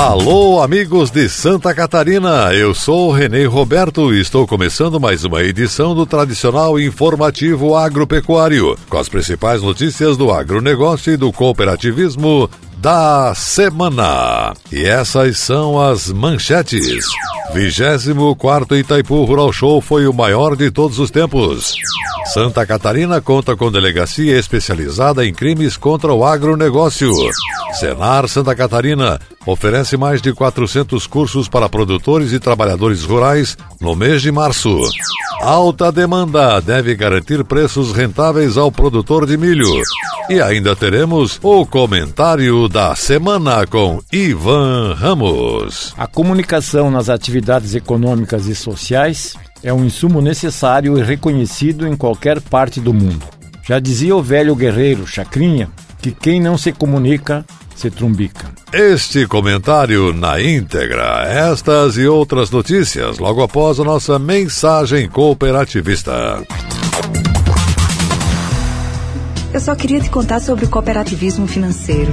Alô, amigos de Santa Catarina, eu sou Renê Roberto e estou começando mais uma edição do tradicional informativo agropecuário, com as principais notícias do agronegócio e do cooperativismo da semana. E essas são as manchetes. 24 Itaipu Rural Show foi o maior de todos os tempos. Santa Catarina conta com delegacia especializada em crimes contra o agronegócio. Senar Santa Catarina oferece mais de 400 cursos para produtores e trabalhadores rurais no mês de março. Alta demanda deve garantir preços rentáveis ao produtor de milho. E ainda teremos o comentário da semana com Ivan Ramos. A comunicação nas atividades econômicas e sociais é um insumo necessário e reconhecido em qualquer parte do mundo. Já dizia o velho guerreiro Chacrinha que quem não se comunica se trumbica. Este comentário na íntegra, estas e outras notícias logo após a nossa mensagem cooperativista. Eu só queria te contar sobre o cooperativismo financeiro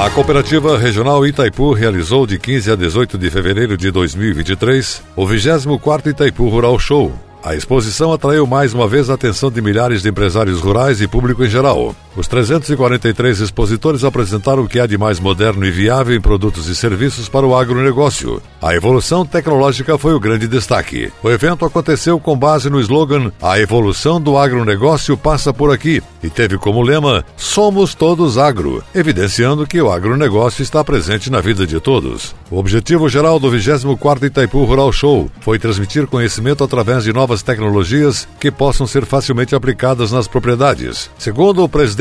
A Cooperativa Regional Itaipu realizou de 15 a 18 de fevereiro de 2023 o 24º Itaipu Rural Show, a exposição atraiu mais uma vez a atenção de milhares de empresários rurais e público em geral. Os 343 expositores apresentaram o que há de mais moderno e viável em produtos e serviços para o agronegócio. A evolução tecnológica foi o grande destaque. O evento aconteceu com base no slogan A evolução do agronegócio passa por aqui e teve como lema Somos todos agro, evidenciando que o agronegócio está presente na vida de todos. O objetivo geral do 24º Itaipu Rural Show foi transmitir conhecimento através de novas tecnologias que possam ser facilmente aplicadas nas propriedades. Segundo o presidente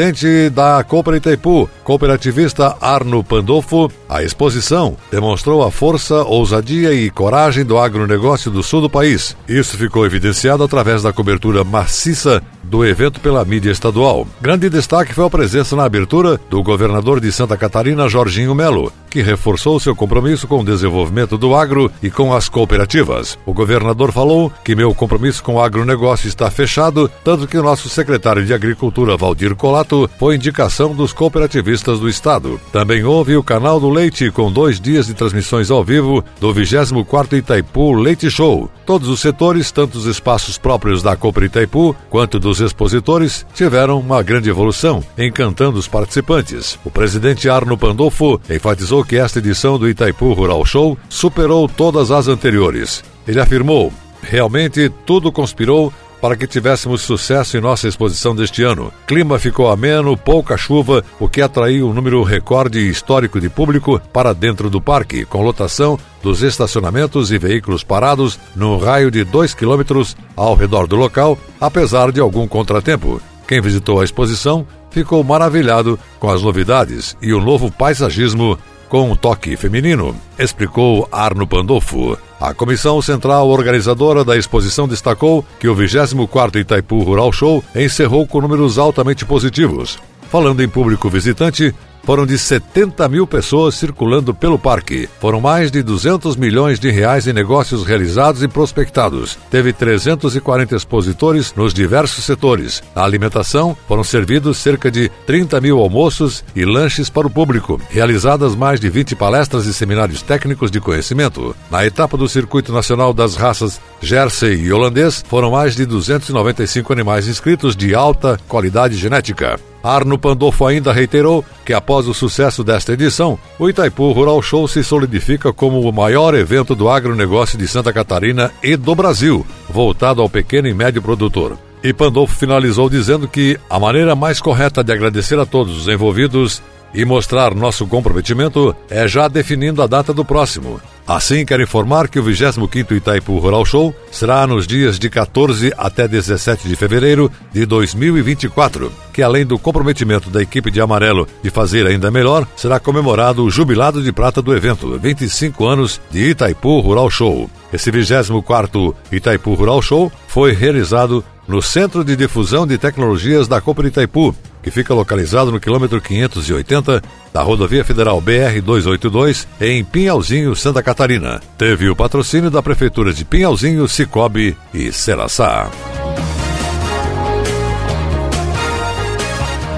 da Cooper Itaipu, cooperativista Arno Pandolfo, a exposição demonstrou a força, ousadia e coragem do agronegócio do sul do país. Isso ficou evidenciado através da cobertura maciça do evento pela mídia estadual. Grande destaque foi a presença na abertura do governador de Santa Catarina, Jorginho Melo, que reforçou seu compromisso com o desenvolvimento do agro e com as cooperativas. O governador falou que meu compromisso com o agronegócio está fechado, tanto que o nosso secretário de Agricultura, Valdir Colato, foi indicação dos cooperativistas do estado. Também houve o canal do Leite, com dois dias de transmissões ao vivo do 24º Itaipu Leite Show. Todos os setores, tanto os espaços próprios da Cooper Itaipu quanto dos expositores, tiveram uma grande evolução, encantando os participantes. O presidente Arno Pandolfo enfatizou que esta edição do Itaipu Rural Show superou todas as anteriores. Ele afirmou: realmente tudo conspirou para que tivéssemos sucesso em nossa exposição deste ano. Clima ficou ameno, pouca chuva, o que atraiu um número recorde histórico de público para dentro do parque, com lotação dos estacionamentos e veículos parados no raio de 2 quilômetros ao redor do local, apesar de algum contratempo. Quem visitou a exposição ficou maravilhado com as novidades e o novo paisagismo com um toque feminino, explicou Arno Pandolfo. A comissão central organizadora da exposição destacou que o 24º Itaipu Rural Show encerrou com números altamente positivos. Falando em público visitante, foram de 70 mil pessoas circulando pelo parque. Foram mais de 200 milhões de reais em negócios realizados e prospectados. Teve 340 expositores nos diversos setores. Na alimentação, foram servidos cerca de 30 mil almoços e lanches para o público. Realizadas mais de 20 palestras e seminários técnicos de conhecimento. Na etapa do Circuito Nacional das Raças Jersey e Holandês, foram mais de 295 animais inscritos de alta qualidade genética. Arno Pandolfo ainda reiterou que após o sucesso desta edição, o Itaipu Rural Show se solidifica como o maior evento do agronegócio de Santa Catarina e do Brasil, voltado ao pequeno e médio produtor. E Pandolfo finalizou dizendo que a maneira mais correta de agradecer a todos os envolvidos e mostrar nosso comprometimento é já definindo a data do próximo. Assim, quero informar que o 25º Itaipu Rural Show será nos dias de 14 até 17 de fevereiro de 2024, que além do comprometimento da equipe de amarelo de fazer ainda melhor, será comemorado o jubilado de prata do evento, 25 anos de Itaipu Rural Show. Esse 24º Itaipu Rural Show foi realizado no Centro de Difusão de Tecnologias da Copa Itaipu, fica localizado no quilômetro 580 da rodovia federal BR-282, em Pinhalzinho, Santa Catarina. Teve o patrocínio da Prefeitura de Pinhalzinho, Cicobi e Seraçá.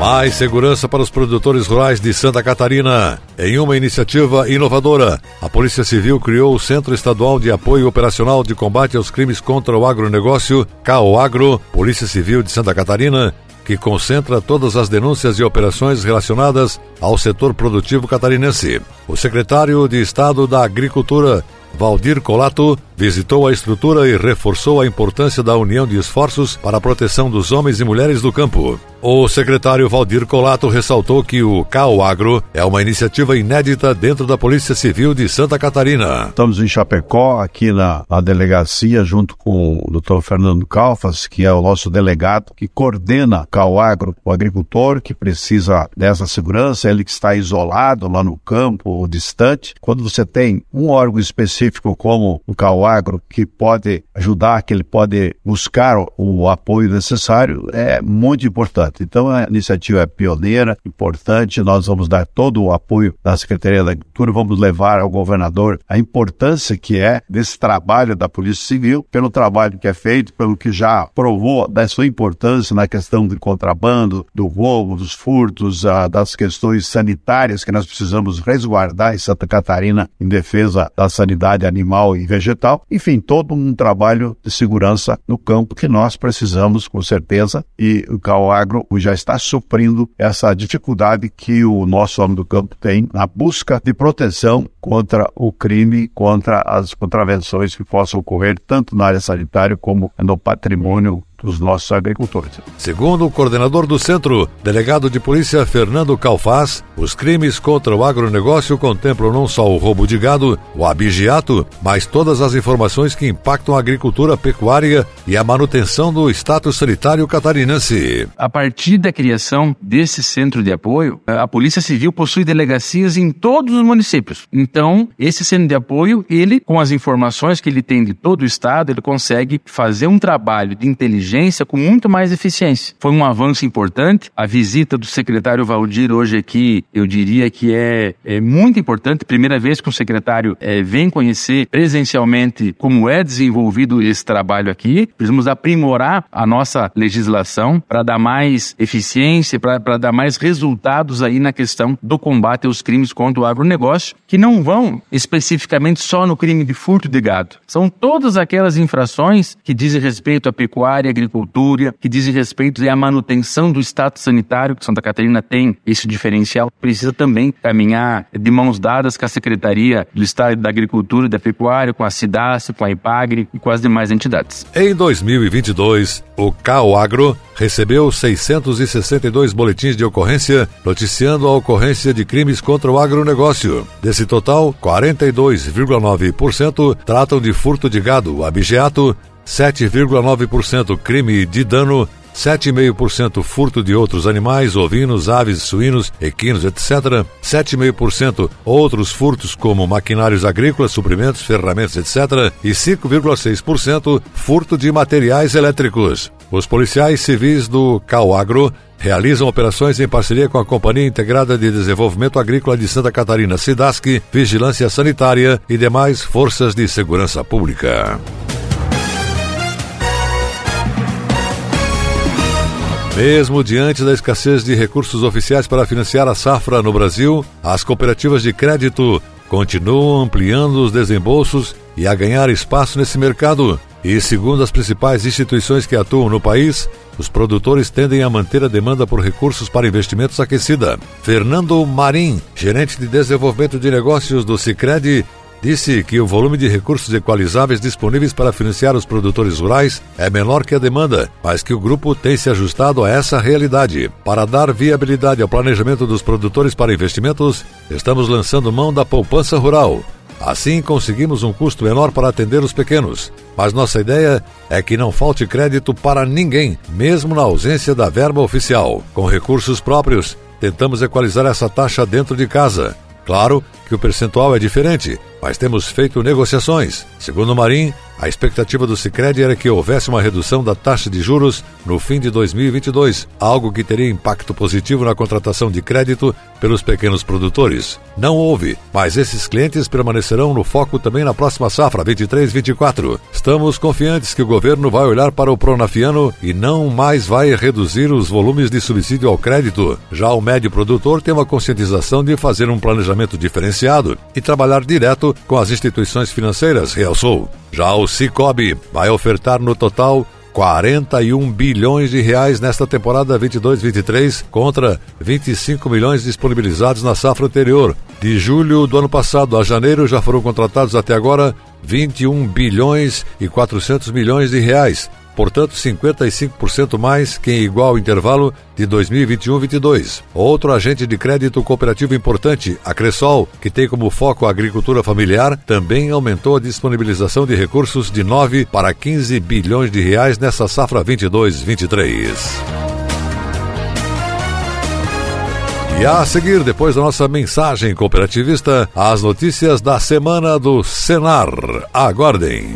Mais segurança para os produtores rurais de Santa Catarina. Em uma iniciativa inovadora, a Polícia Civil criou o Centro Estadual de Apoio Operacional de Combate aos Crimes contra o Agronegócio, CAOAGRO, Polícia Civil de Santa Catarina, que concentra todas as denúncias e operações relacionadas ao setor produtivo catarinense. O secretário de Estado da Agricultura, Valdir Colato, visitou a estrutura e reforçou a importância da união de esforços para a proteção dos homens e mulheres do campo. O secretário Valdir Colato ressaltou que o CAO Agro é uma iniciativa inédita dentro da Polícia Civil de Santa Catarina. Estamos em Chapecó, aqui na, na delegacia, junto com o Dr. Fernando Calfas, que é o nosso delegado, que coordena CAO Agro, o agricultor que precisa dessa segurança, ele que está isolado lá no campo distante. Quando você tem um órgão específico como o CAO Agro, que pode ajudar, que ele pode buscar o, apoio necessário, é muito importante. Então a iniciativa é pioneira, importante, nós vamos dar todo o apoio da Secretaria da Agricultura, vamos levar ao governador a importância que é desse trabalho da Polícia Civil, pelo trabalho que é feito, pelo que já provou da sua importância na questão do contrabando, do roubo, dos furtos, das questões sanitárias que nós precisamos resguardar em Santa Catarina em defesa da sanidade animal e vegetal. Enfim, todo um trabalho de segurança no campo que nós precisamos, com certeza, e o CAOAGRO já está suprindo essa dificuldade que o nosso homem do campo tem na busca de proteção contra o crime, contra as contravenções que possam ocorrer tanto na área sanitária como no patrimônio dos nossos agricultores. Segundo o coordenador do centro, delegado de polícia Fernando Calfaz, os crimes contra o agronegócio contemplam não só o roubo de gado, o abigeato, mas todas as informações que impactam a agricultura pecuária e a manutenção do status sanitário catarinense. A partir da criação desse centro de apoio, a Polícia Civil possui delegacias em todos os municípios. Então, esse centro de apoio, ele, com as informações que ele tem de todo o estado, ele consegue fazer um trabalho de inteligência com muito mais eficiência. Foi um avanço importante. A visita do secretário Valdir hoje aqui, eu diria que é, é muito importante. Primeira vez que o secretário é, vem conhecer presencialmente como é desenvolvido esse trabalho aqui. Precisamos aprimorar a nossa legislação para dar mais eficiência, para dar mais resultados aí na questão do combate aos crimes contra o agronegócio, que não vão especificamente só no crime de furto de gado. São todas aquelas infrações que dizem respeito à pecuária, agricultura, que dizem respeito à manutenção do status sanitário, que Santa Catarina tem esse diferencial, precisa também caminhar de mãos dadas com a Secretaria do Estado da Agricultura e da Pecuária, com a SIDAS, com a IPAGRE e com as demais entidades. Em 2022, o CAOAGRO recebeu 662 boletins de ocorrência noticiando a ocorrência de crimes contra o agronegócio. Desse total, 42,9% tratam de furto de gado, abigeato, 7,9% crime de dano 7,5% furto de outros animais, ovinos, aves, suínos, equinos, etc. 7,5% outros furtos como maquinários agrícolas, suprimentos, ferramentas, etc. E 5,6% furto de materiais elétricos. Os policiais civis do Cauagro realizam operações em parceria com a Companhia Integrada de Desenvolvimento Agrícola de Santa Catarina, SIDASC, Vigilância Sanitária e demais forças de segurança pública. Mesmo diante da escassez de recursos oficiais para financiar a safra no Brasil, as cooperativas de crédito continuam ampliando os desembolsos e a ganhar espaço nesse mercado. E segundo as principais instituições que atuam no país, os produtores tendem a manter a demanda por recursos para investimentos aquecida. Fernando Marim, gerente de desenvolvimento de negócios do Sicredi, disse que o volume de recursos equalizáveis disponíveis para financiar os produtores rurais é menor que a demanda, mas que o grupo tem se ajustado a essa realidade. Para dar viabilidade ao planejamento dos produtores para investimentos, estamos lançando mão da poupança rural. Assim, conseguimos um custo menor para atender os pequenos. Mas nossa ideia é que não falte crédito para ninguém, mesmo na ausência da verba oficial. Com recursos próprios, tentamos equalizar essa taxa dentro de casa. Claro que o percentual é diferente, mas temos feito negociações. Segundo o Marim, a expectativa do Sicredi era que houvesse uma redução da taxa de juros no fim de 2022, algo que teria impacto positivo na contratação de crédito pelos pequenos produtores. Não houve, mas esses clientes permanecerão no foco também na próxima safra 23-24. Estamos confiantes que o governo vai olhar para o pronafiano e não mais vai reduzir os volumes de subsídio ao crédito. Já o médio produtor tem uma conscientização de fazer um planejamento diferenciado e trabalhar direto com as instituições financeiras, realçou. Já o Cicobi vai ofertar no total 41 bilhões de reais nesta temporada 22-23 contra 25 milhões disponibilizados na safra anterior. De julho do ano passado a janeiro já foram contratados até agora 21 bilhões e 400 milhões de reais, portanto 55% mais que em igual intervalo de 2021-22. Outro agente de crédito cooperativo importante, a Cressol, que tem como foco a agricultura familiar, também aumentou a disponibilização de recursos de 9 para 15 bilhões de reais nessa safra 22-23. E a seguir, depois da nossa mensagem cooperativista, as notícias da semana do Senar. Aguardem.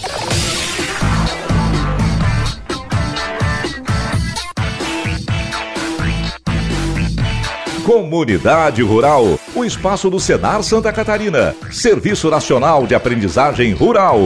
Comunidade Rural, o espaço do Senar Santa Catarina, Serviço Nacional de Aprendizagem Rural.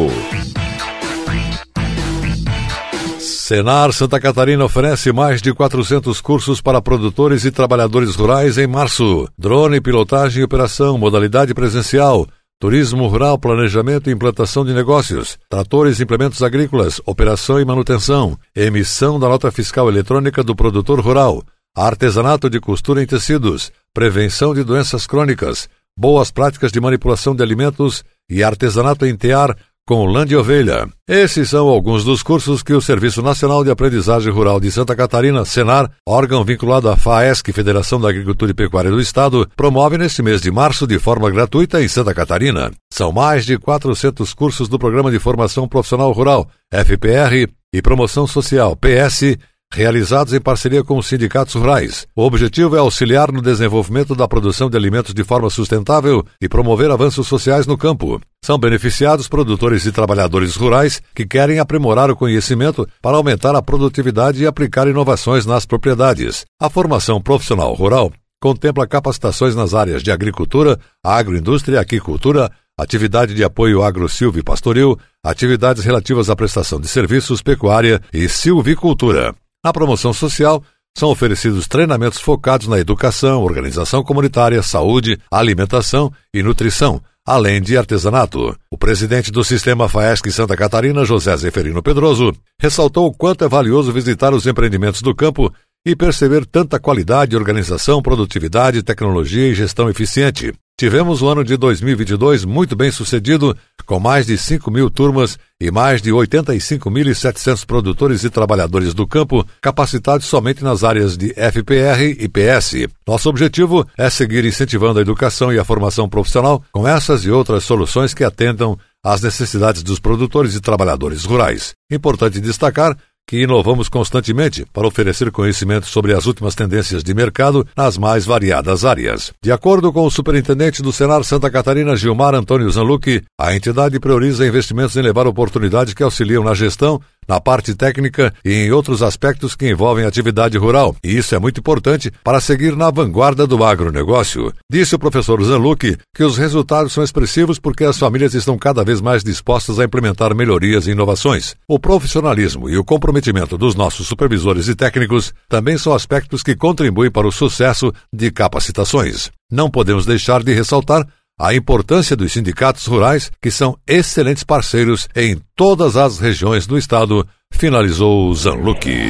Senar Santa Catarina oferece mais de 400 cursos para produtores e trabalhadores rurais em março. Drone, pilotagem e operação, modalidade presencial. Turismo rural, planejamento e implantação de negócios, tratores e implementos agrícolas, operação e manutenção, emissão da nota fiscal eletrônica do produtor rural, artesanato de costura em tecidos, prevenção de doenças crônicas, boas práticas de manipulação de alimentos e artesanato em tear com lã de ovelha. Esses são alguns dos cursos que o Serviço Nacional de Aprendizagem Rural de Santa Catarina, Senar, órgão vinculado à FAESC, Federação da Agricultura e Pecuária do Estado, promove neste mês de março de forma gratuita em Santa Catarina. São mais de 400 cursos do Programa de Formação Profissional Rural, FPR, e Promoção Social, PS, realizados em parceria com os sindicatos rurais. O objetivo é auxiliar no desenvolvimento da produção de alimentos de forma sustentável e promover avanços sociais no campo. São beneficiados produtores e trabalhadores rurais que querem aprimorar o conhecimento para aumentar a produtividade e aplicar inovações nas propriedades. A formação profissional rural contempla capacitações nas áreas de agricultura, agroindústria, aquicultura, atividade de apoio agro-silvio pastoril, atividades relativas à prestação de serviços, pecuária e silvicultura. Na promoção social, são oferecidos treinamentos focados na educação, organização comunitária, saúde, alimentação e nutrição, além de artesanato. O presidente do Sistema FAESC Santa Catarina, José Zeferino Pedroso, ressaltou o quanto é valioso visitar os empreendimentos do campo e perceber tanta qualidade, organização, produtividade, tecnologia e gestão eficiente. Tivemos o ano de 2022 muito bem sucedido, com mais de 5 mil turmas e mais de 85.700 produtores e trabalhadores do campo capacitados somente nas áreas de FPR e PS. Nosso objetivo é seguir incentivando a educação e a formação profissional com essas e outras soluções que atendam às necessidades dos produtores e trabalhadores rurais. Importante destacar que inovamos constantemente para oferecer conhecimento sobre as últimas tendências de mercado nas mais variadas áreas. De acordo com o superintendente do Senar Santa Catarina, Gilmar Antônio Zanlucchi, a entidade prioriza investimentos em levar oportunidades que auxiliam na gestão na parte técnica e em outros aspectos que envolvem atividade rural, e isso é muito importante para seguir na vanguarda do agronegócio. Disse o professor Zanluc que os resultados são expressivos porque as famílias estão cada vez mais dispostas a implementar melhorias e inovações. O profissionalismo e o comprometimento dos nossos supervisores e técnicos também são aspectos que contribuem para o sucesso de capacitações. Não podemos deixar de ressaltar a importância dos sindicatos rurais, que são excelentes parceiros em todas as regiões do estado, finalizou Zanluque.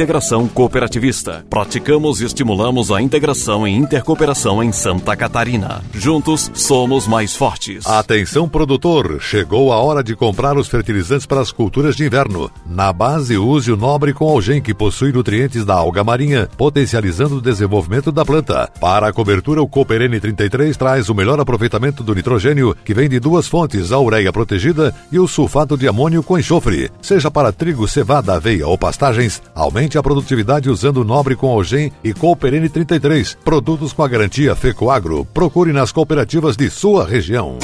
integração cooperativista. Praticamos e estimulamos a integração e intercooperação em Santa Catarina. Juntos somos mais fortes. Atenção produtor, chegou a hora de comprar os fertilizantes para as culturas de inverno. Na base, use o Nobre com Algem que possui nutrientes da alga marinha, potencializando o desenvolvimento da planta. Para a cobertura, o Cooper N33 traz o melhor aproveitamento do nitrogênio, que vem de duas fontes, a ureia protegida e o sulfato de amônio com enxofre. Seja para trigo, cevada, aveia ou pastagens, aumente Aumente a produtividade usando Nobre com Algem e Cooper N33. Produtos com a garantia Fecoagro. Procure nas cooperativas de sua região.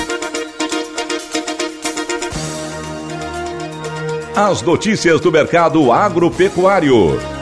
As notícias do mercado agropecuário.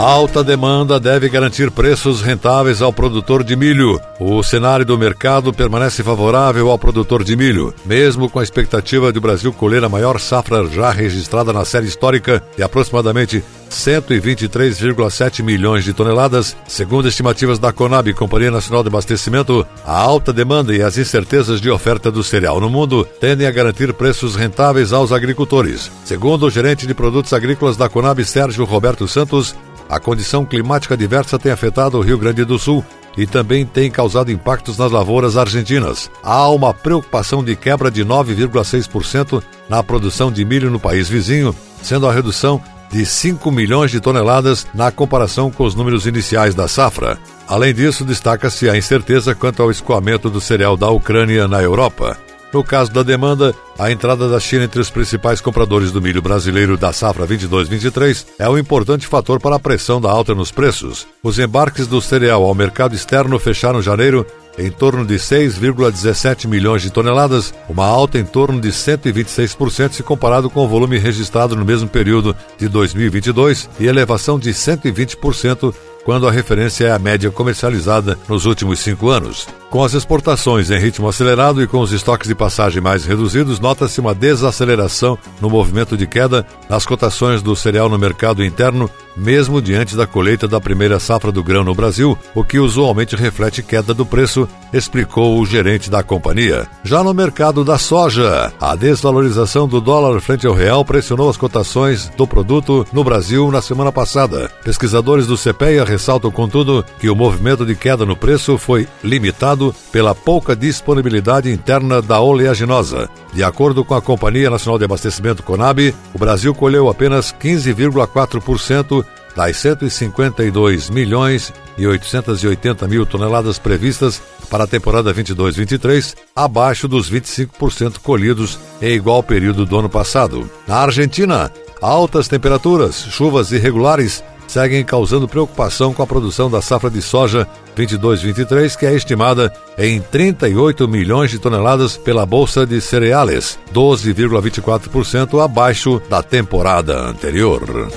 Alta demanda deve garantir preços rentáveis ao produtor de milho. O cenário do mercado permanece favorável ao produtor de milho, mesmo com a expectativa de o Brasil colher a maior safra já registrada na série histórica de aproximadamente 123,7 milhões de toneladas, segundo estimativas da Conab, Companhia Nacional de Abastecimento. A alta demanda e as incertezas de oferta do cereal no mundo tendem a garantir preços rentáveis aos agricultores. Segundo o gerente de produtos agrícolas da Conab, Sérgio Roberto Santos, a condição climática diversa tem afetado o Rio Grande do Sul e também tem causado impactos nas lavouras argentinas. Há uma preocupação de quebra de 9,6% na produção de milho no país vizinho, sendo a redução de 5 milhões de toneladas na comparação com os números iniciais da safra. Além disso, destaca-se a incerteza quanto ao escoamento do cereal da Ucrânia na Europa. No caso da demanda, a entrada da China entre os principais compradores do milho brasileiro da safra 22-23 é um importante fator para a pressão da alta nos preços. Os embarques do cereal ao mercado externo fecharam janeiro em torno de 6,17 milhões de toneladas, uma alta em torno de 126% se comparado com o volume registrado no mesmo período de 2022 e elevação de 120% quando a referência é a média comercializada nos últimos cinco anos. Com as exportações em ritmo acelerado e com os estoques de passagem mais reduzidos, nota-se uma desaceleração no movimento de queda nas cotações do cereal no mercado interno, mesmo diante da colheita da primeira safra do grão no Brasil, o que usualmente reflete queda do preço, explicou o gerente da companhia. Já no mercado da soja, a desvalorização do dólar frente ao real pressionou as cotações do produto no Brasil na semana passada. Pesquisadores do CPEA ressaltam, contudo, que o movimento de queda no preço foi limitado pela pouca disponibilidade interna da oleaginosa. De acordo com a Companhia Nacional de Abastecimento Conab, o Brasil colheu apenas 15,4% das 152 milhões e 880 mil toneladas previstas para a temporada 22-23, abaixo dos 25% colhidos em igual período do ano passado. Na Argentina, altas temperaturas, chuvas irregulares seguem causando preocupação com a produção da safra de soja 22-23, que é estimada em 38 milhões de toneladas pela Bolsa de Cereales, 12,24% abaixo da temporada anterior.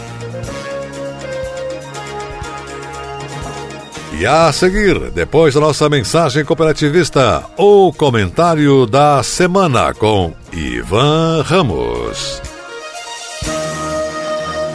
E a seguir, depois da nossa mensagem cooperativista, o comentário da semana com Ivan Ramos.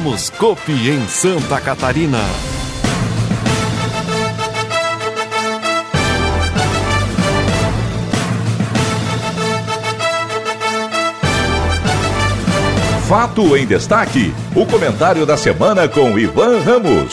Somos Copi em Santa Catarina. Fato em destaque. O comentário da semana com Ivan Ramos.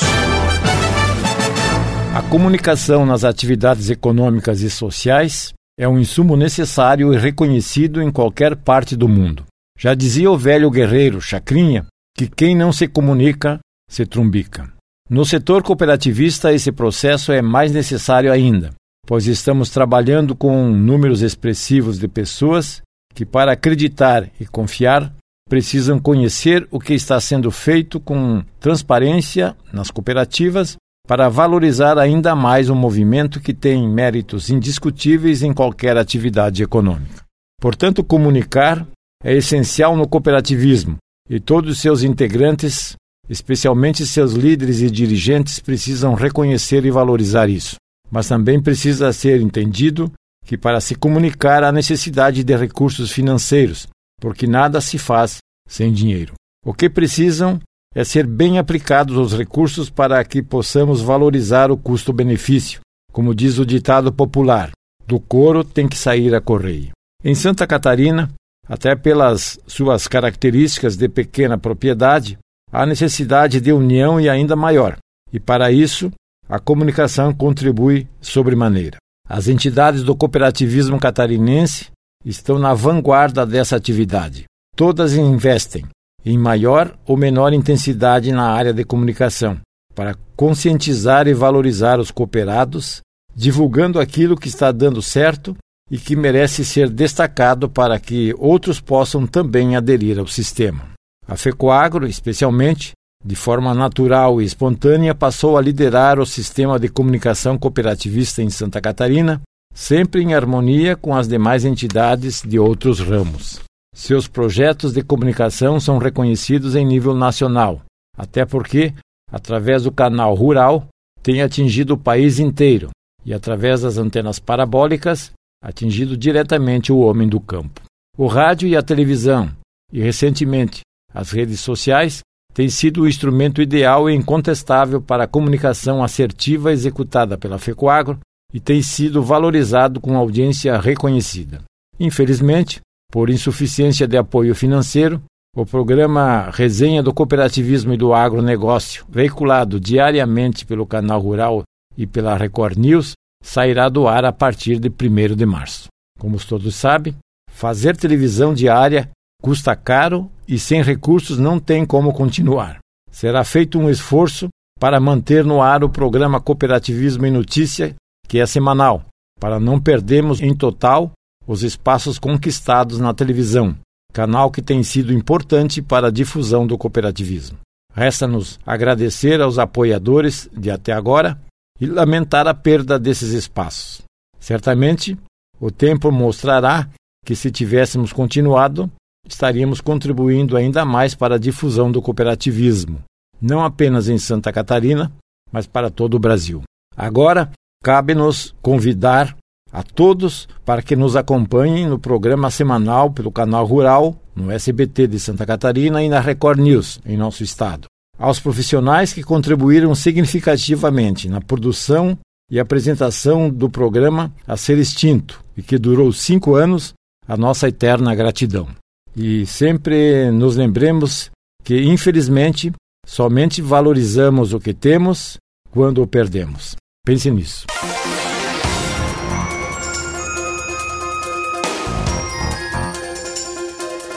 A comunicação nas atividades econômicas e sociais é um insumo necessário e reconhecido em qualquer parte do mundo. Já dizia o velho guerreiro Chacrinha que quem não se comunica se trumbica. No setor cooperativista, esse processo é mais necessário ainda, pois estamos trabalhando com números expressivos de pessoas que, para acreditar e confiar, precisam conhecer o que está sendo feito com transparência nas cooperativas para valorizar ainda mais um movimento que tem méritos indiscutíveis em qualquer atividade econômica. Portanto, comunicar é essencial no cooperativismo, e todos seus integrantes, especialmente seus líderes e dirigentes, precisam reconhecer e valorizar isso. Mas também precisa ser entendido que para se comunicar há necessidade de recursos financeiros, porque nada se faz sem dinheiro. O que precisam é ser bem aplicados os recursos para que possamos valorizar o custo-benefício. Como diz o ditado popular, do couro tem que sair a correia. Em Santa Catarina, até pelas suas características de pequena propriedade, há necessidade de união e ainda maior, e para isso a comunicação contribui sobremaneira. As entidades do cooperativismo catarinense estão na vanguarda dessa atividade. Todas investem em maior ou menor intensidade na área de comunicação, para conscientizar e valorizar os cooperados, divulgando aquilo que está dando certo e que merece ser destacado para que outros possam também aderir ao sistema. A FECOAGRO, especialmente, de forma natural e espontânea, passou a liderar o sistema de comunicação cooperativista em Santa Catarina, sempre em harmonia com as demais entidades de outros ramos. Seus projetos de comunicação são reconhecidos em nível nacional, até porque, através do canal rural, tem atingido o país inteiro e, através das antenas parabólicas, atingido diretamente o homem do campo. O rádio e a televisão, e recentemente as redes sociais, têm sido o instrumento ideal e incontestável para a comunicação assertiva executada pela FECOAGRO e tem sido valorizado com audiência reconhecida. Infelizmente, por insuficiência de apoio financeiro, o programa Resenha do Cooperativismo e do Agronegócio, veiculado diariamente pelo Canal Rural e pela Record News, sairá do ar a partir de 1 de março. Como todos sabem, Fazer televisão diária custa caro e sem recursos não tem como continuar. Será feito um esforço para manter no ar o programa Cooperativismo e Notícia, que é semanal, para não perdermos em total os espaços conquistados na televisão, canal que tem sido importante para a difusão do cooperativismo. Resta-nos agradecer aos apoiadores de até agora e lamentar a perda desses espaços. Certamente, o tempo mostrará que, se tivéssemos continuado, estaríamos contribuindo ainda mais para a difusão do cooperativismo, não apenas em Santa Catarina, mas para todo o Brasil. Agora, cabe-nos convidar a todos para que nos acompanhem no programa semanal pelo canal Rural, no SBT de Santa Catarina e na Record News, em nosso estado. Aos profissionais que contribuíram significativamente na produção e apresentação do programa a ser extinto e que durou cinco anos, a nossa eterna gratidão. E sempre nos lembremos que, infelizmente, somente valorizamos o que temos quando o perdemos. Pense nisso.